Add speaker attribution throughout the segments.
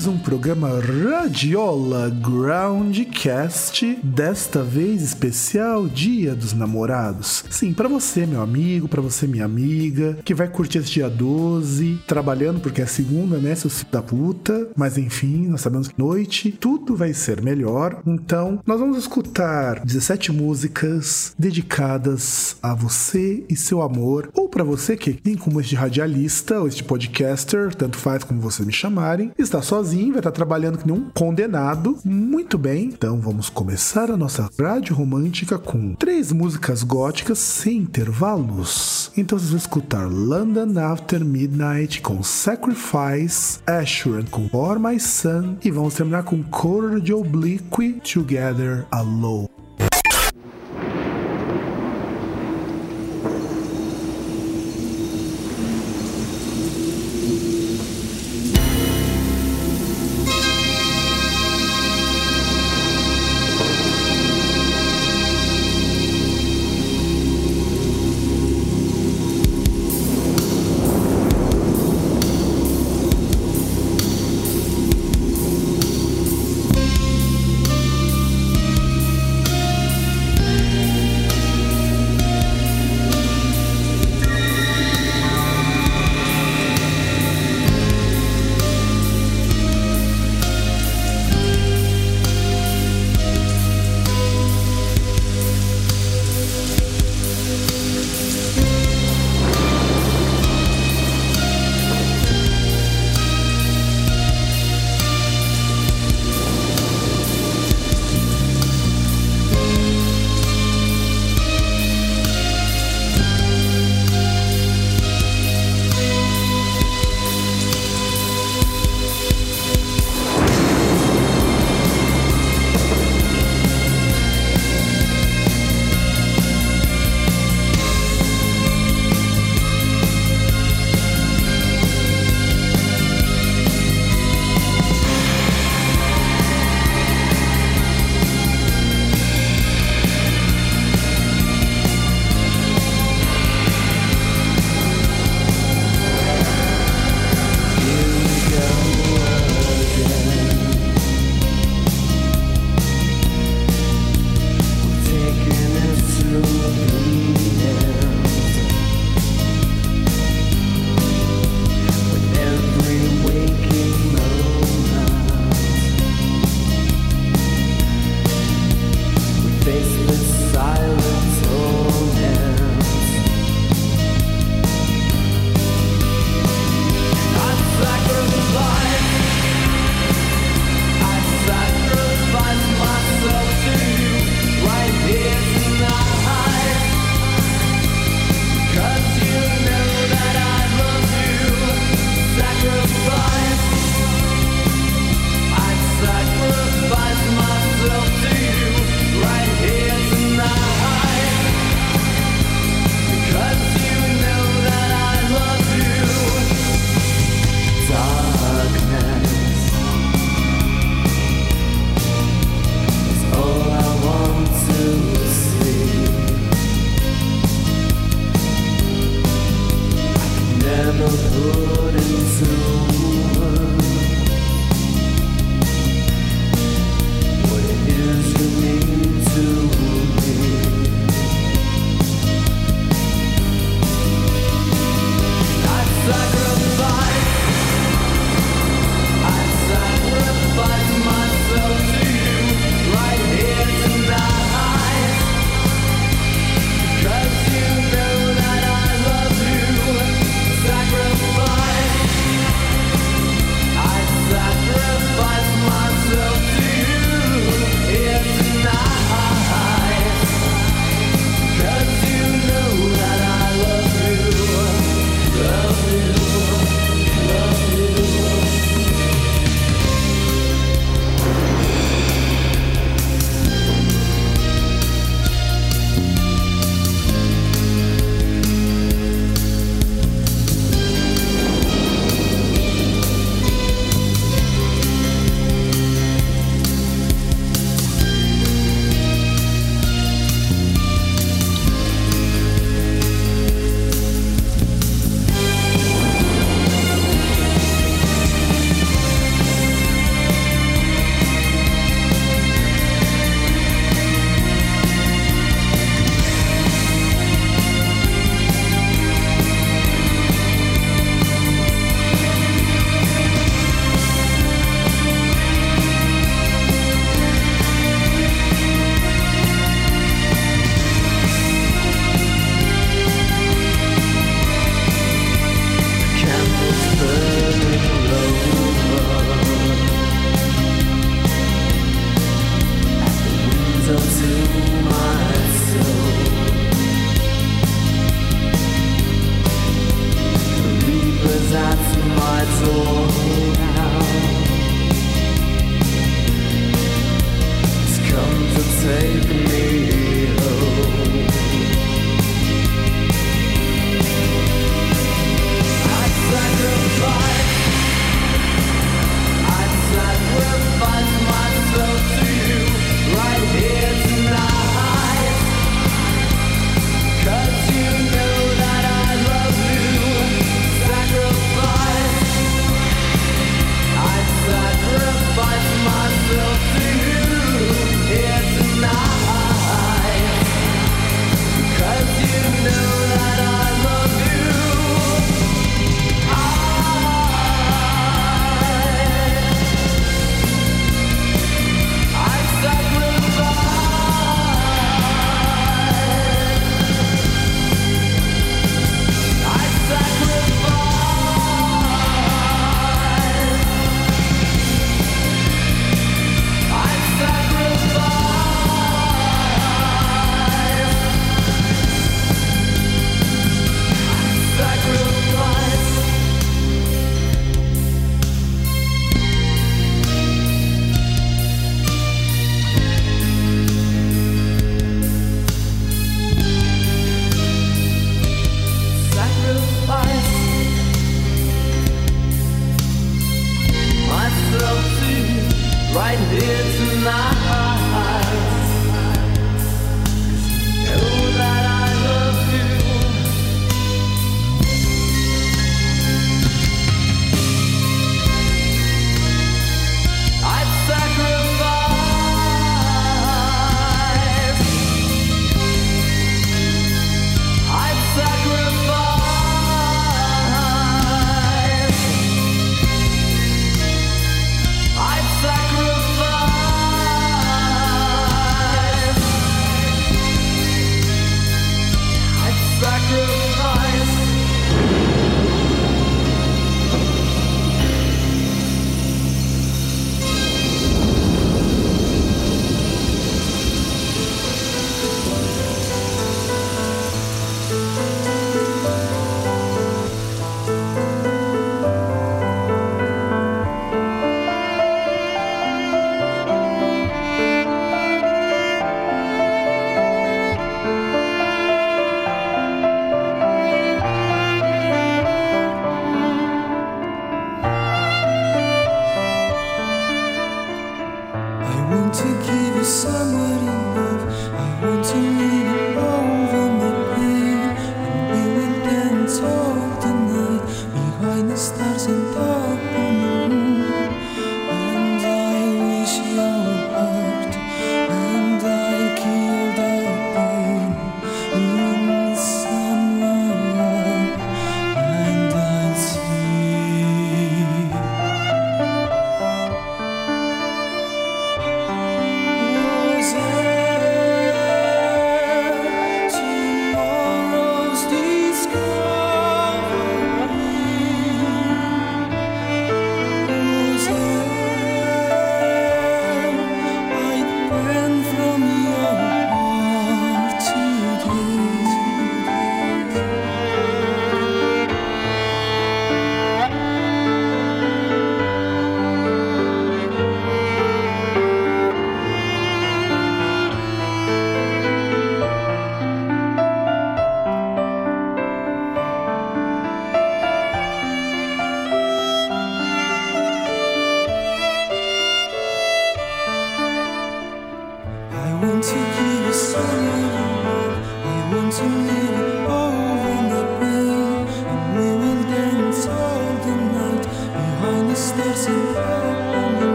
Speaker 1: mais um programa Radiola Groundcast, desta vez especial Dia dos Namorados. Sim, para você, meu amigo, para você, minha amiga, que vai curtir esse dia 12, trabalhando porque é segunda, né, seu filho da puta, mas enfim, nós sabemos que noite tudo vai ser melhor. Então, nós vamos escutar 17 músicas dedicadas a você e seu amor, ou para você que, tem como este radialista ou este podcaster, tanto faz como vocês me chamarem, está sozinho, vai estar trabalhando que nem um condenado. Muito bem, então vamos começar a nossa rádio romântica com três músicas góticas sem intervalos. Então vocês vão escutar London After Midnight com Sacrifice, Assurance com For My Son e vamos terminar com Color de Oblique Together Alone.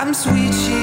Speaker 1: I'm sweet.
Speaker 2: She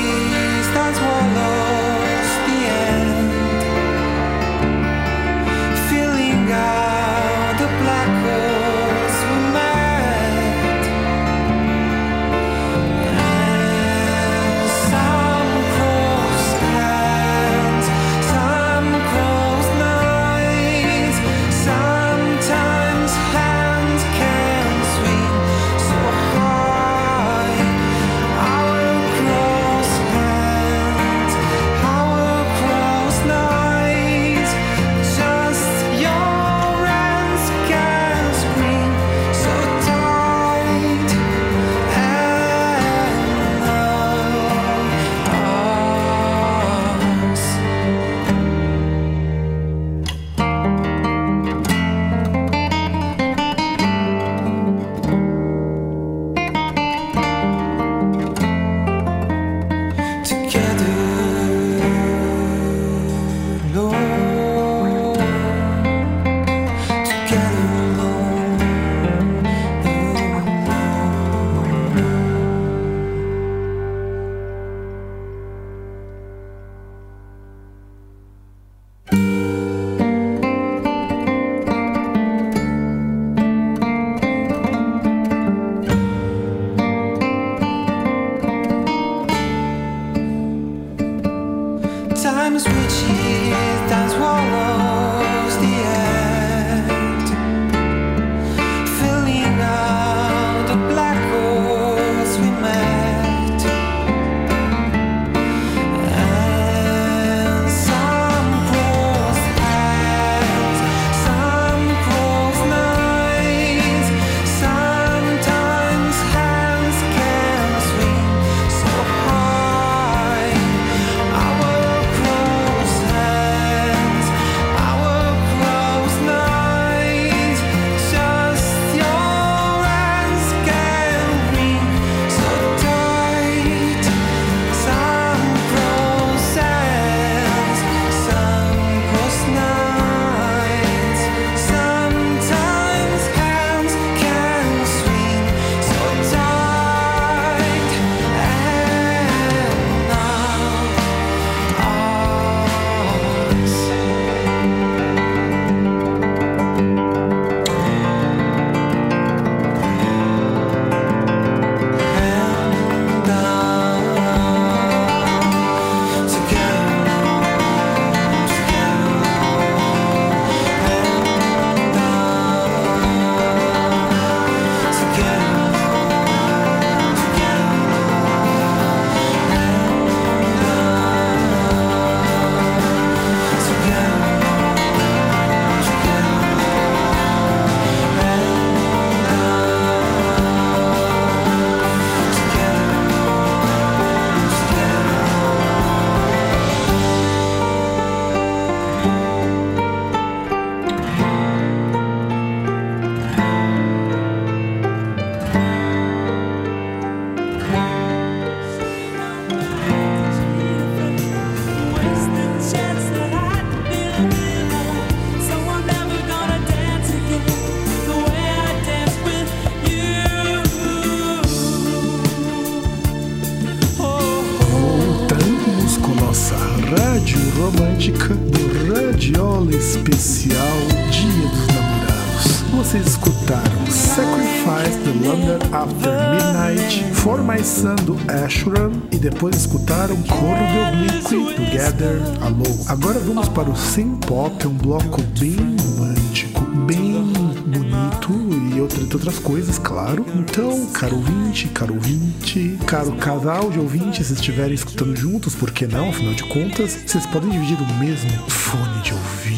Speaker 2: depois escutaram Coro de Oblique, Together, Alô. Agora vamos para o Sim Pop, um bloco bem romântico, bem bonito e outras, outras coisas, claro. Então, caro ouvinte, caro ouvinte, caro casal de ouvintes, se estiverem escutando juntos, por que não? Afinal de contas, vocês podem dividir o mesmo fone de ouvido.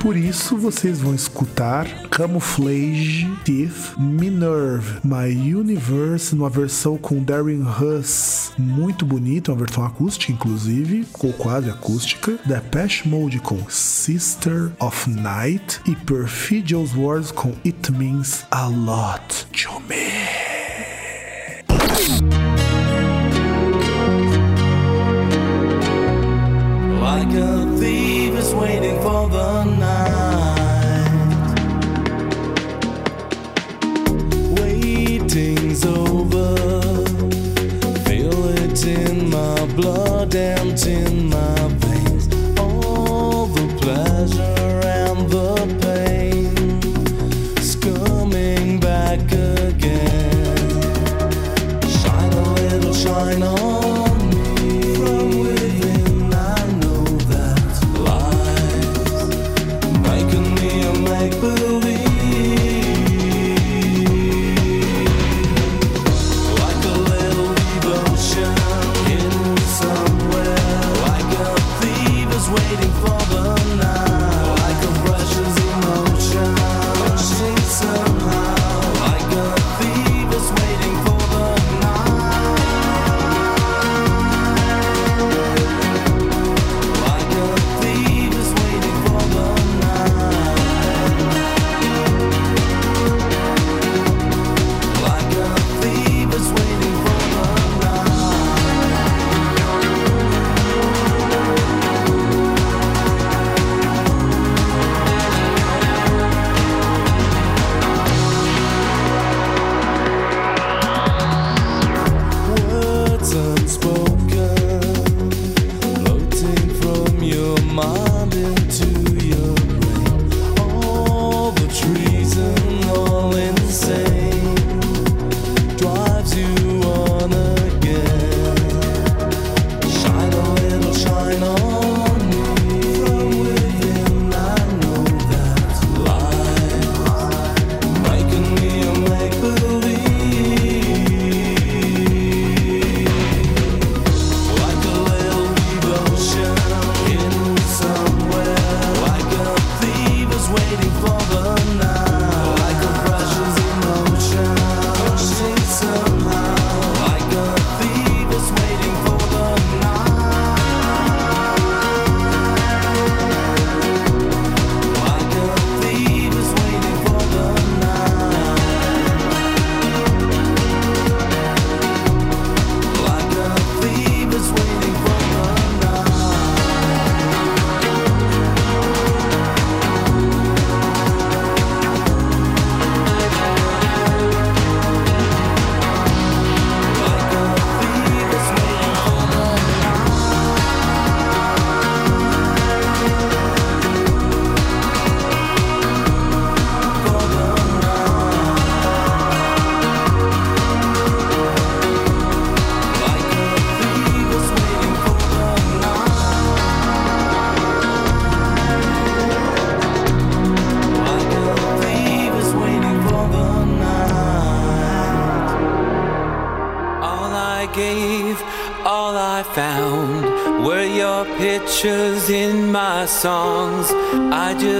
Speaker 2: Por isso vocês vão escutar Camouflage Thief Minerve My Universe numa versão com Darren Huss muito bonita, uma versão acústica inclusive, ou quase acústica. Depeche Mode com Sister of Night e Perfidious Wars com It Means a Lot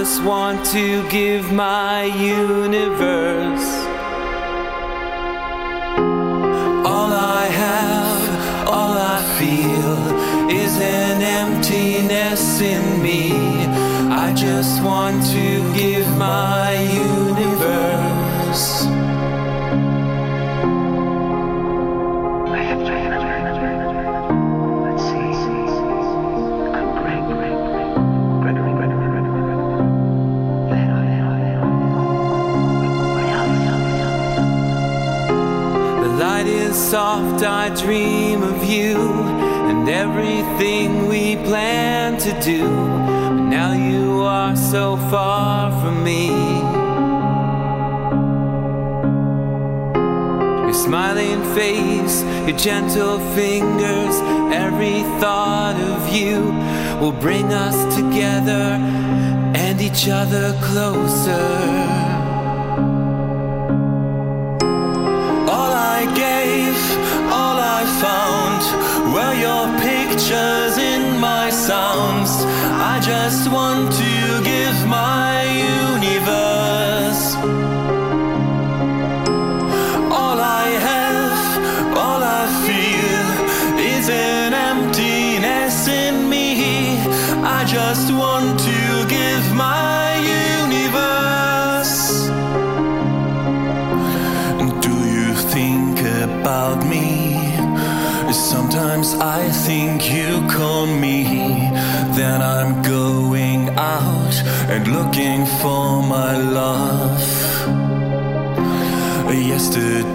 Speaker 3: just want to give my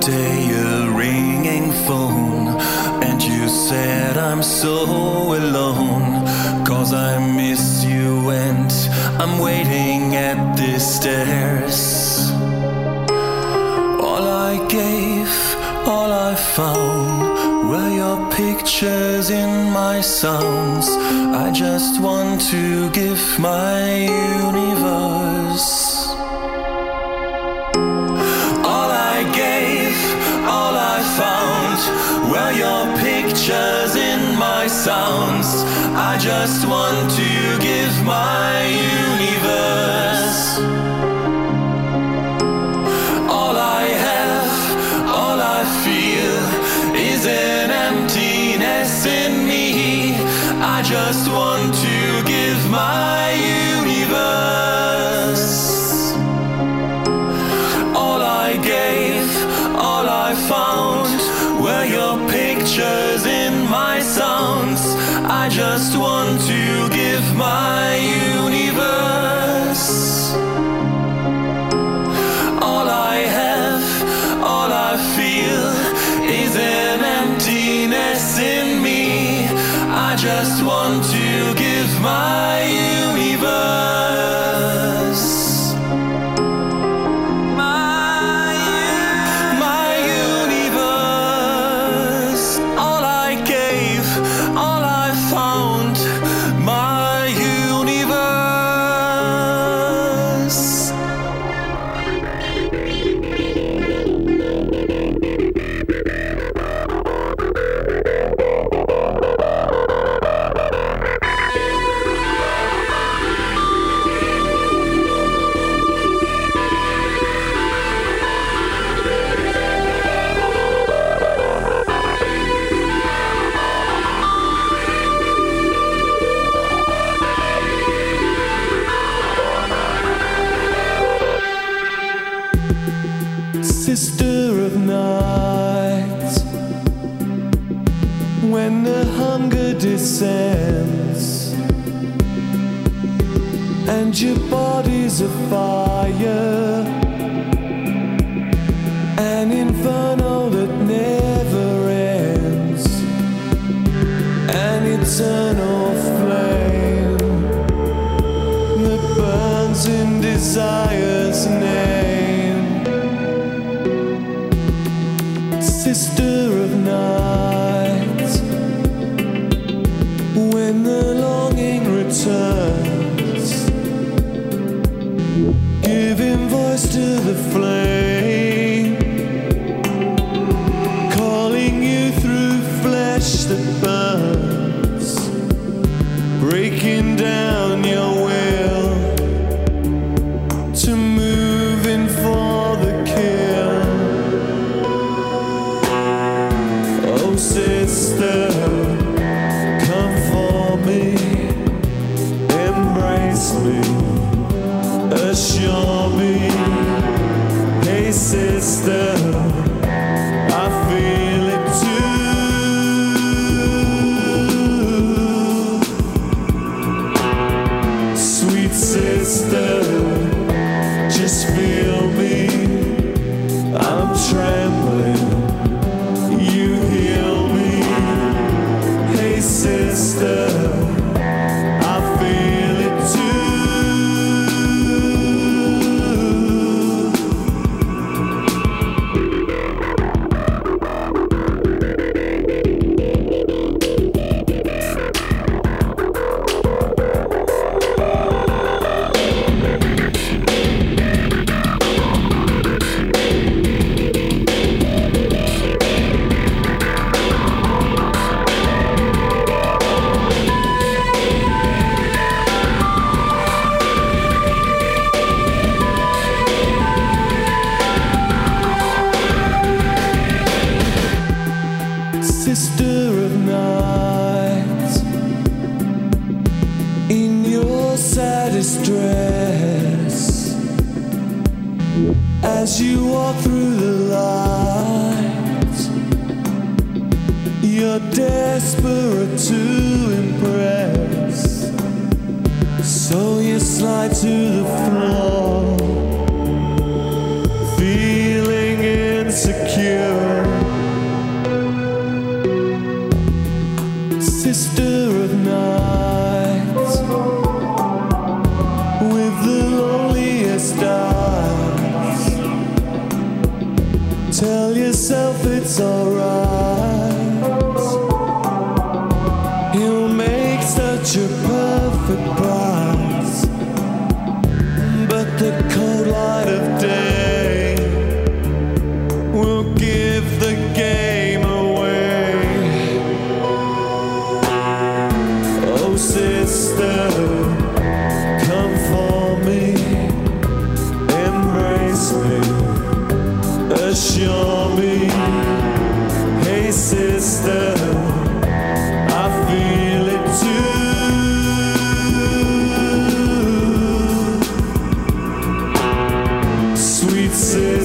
Speaker 3: day a ringing phone and you
Speaker 4: said i'm so alone cause i miss you and i'm waiting at the stairs. All i gave all i found were your pictures in my sounds. I just want to give my universe. sounds. I just want to give my universe. All I have, all I feel is an emptiness in me. I just want
Speaker 5: breaking down your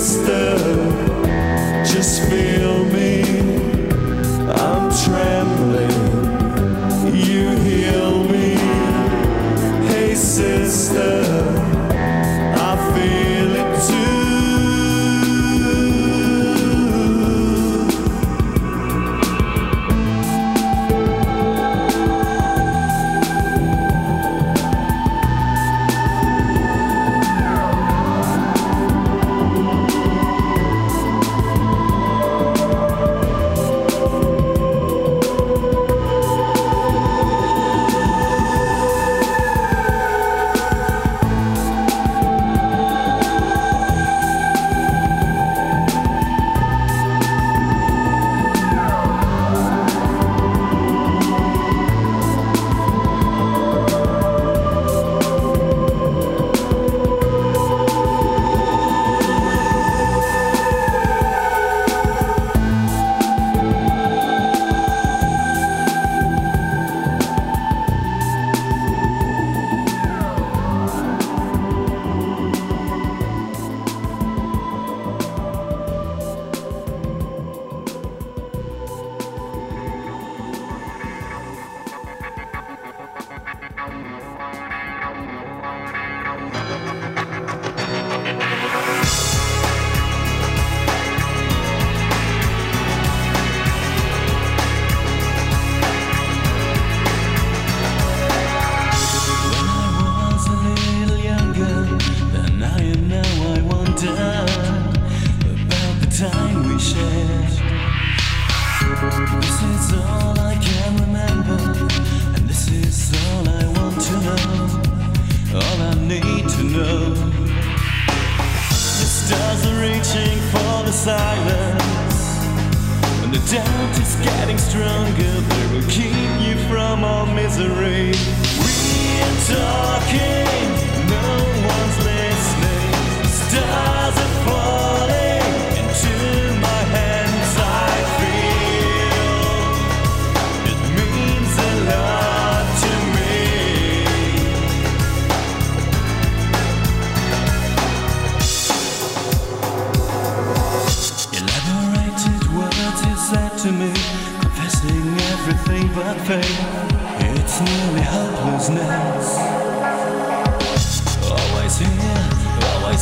Speaker 5: sister.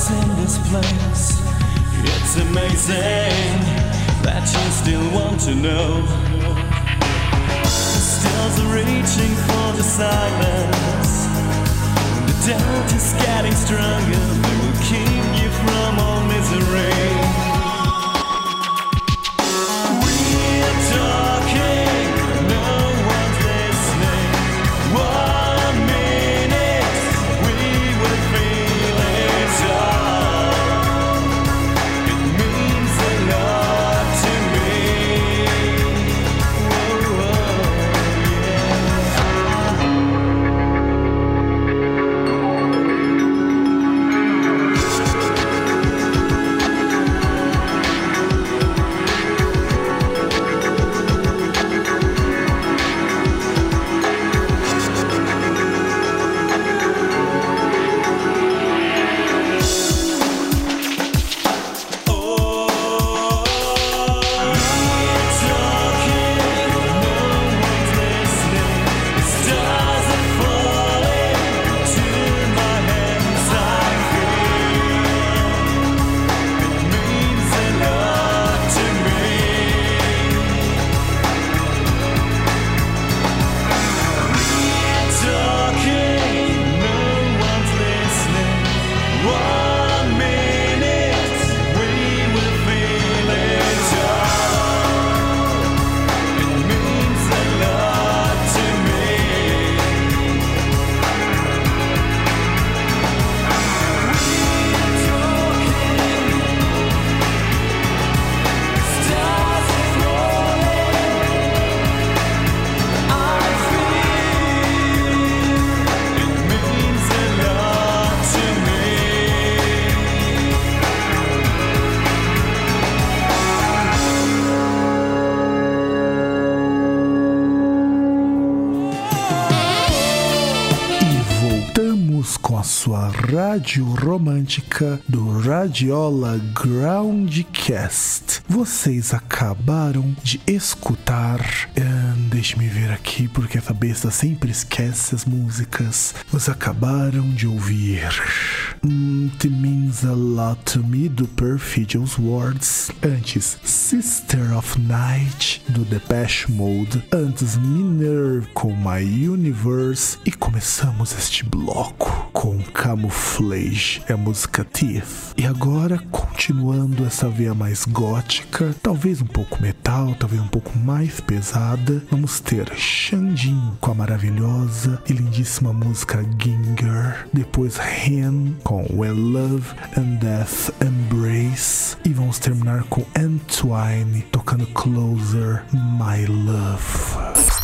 Speaker 5: in this place. It's amazing that you still want to know. The stars are reaching for the silence. The doubt is getting stronger. They will keep you from all misery.
Speaker 1: Romântica do Radiola Groundcast. Vocês acabaram de escutar. Um, Deixe-me ver aqui, porque essa besta sempre esquece as músicas. Vocês acabaram de ouvir. It Means a Lot to Me do Perfidious Words. Antes, Sister of Night do Depeche Mode. Antes, Minerve com My Universe. E começamos este bloco com Camouflage, é a música Teeth. E agora, continuando essa veia mais gótica, talvez um pouco metal, talvez um pouco mais pesada, vamos ter Xandin com a maravilhosa e lindíssima música Ginger. Depois Hen com When Love and Death Embrace. E vamos terminar com Entwine tocando Closer, My Love.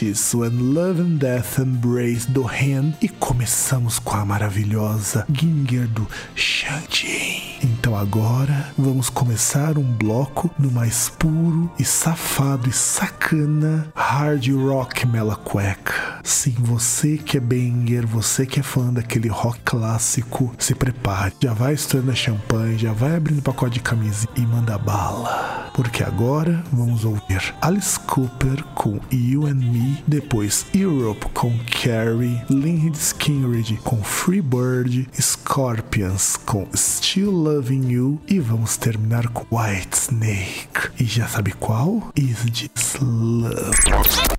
Speaker 3: When Love and Death Embrace do Hen e começamos com a maravilhosa Ginger do Shanjin. Então agora vamos começar um bloco no mais puro e safado e sacana hard rock mela cueca. Sim, você que é banger, você que é fã daquele rock clássico, se prepare. Já vai estourando a champanhe, já vai abrindo pacote de camisa e manda bala. Porque agora vamos ouvir Alice Cooper com You and Me, depois Europe com Carrie, Lynyrd Skynyrd com Freebird, Scorpions com Still Loving You e vamos terminar com White Snake. E já sabe qual? Is This Love.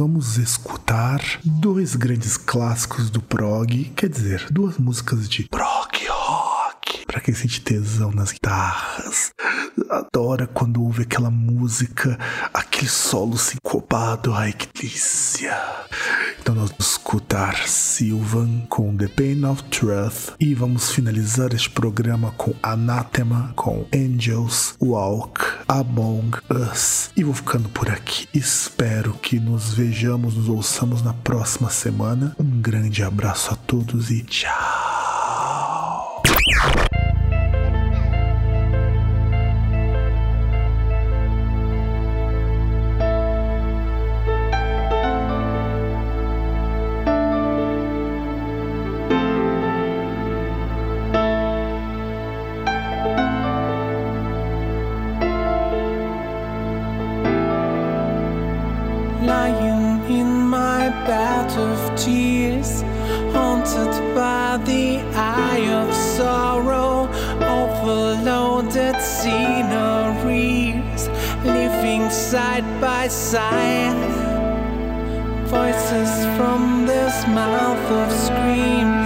Speaker 1: Vamos escutar dois grandes clássicos do prog, quer dizer, duas músicas de prog rock. Para quem sente tesão nas guitarras, adora quando ouve aquela música, aquele solo sincopado, ai que delícia. Então nós vamos escutar Sylvan com The Pain of Truth e vamos finalizar este programa com Anathema, com Angels Walk Among Us. E vou ficando por aqui. Espero que nos vejamos, nos ouçamos na próxima semana. Um grande abraço a todos e tchau!
Speaker 2: Side. Voices from this mouth of screams,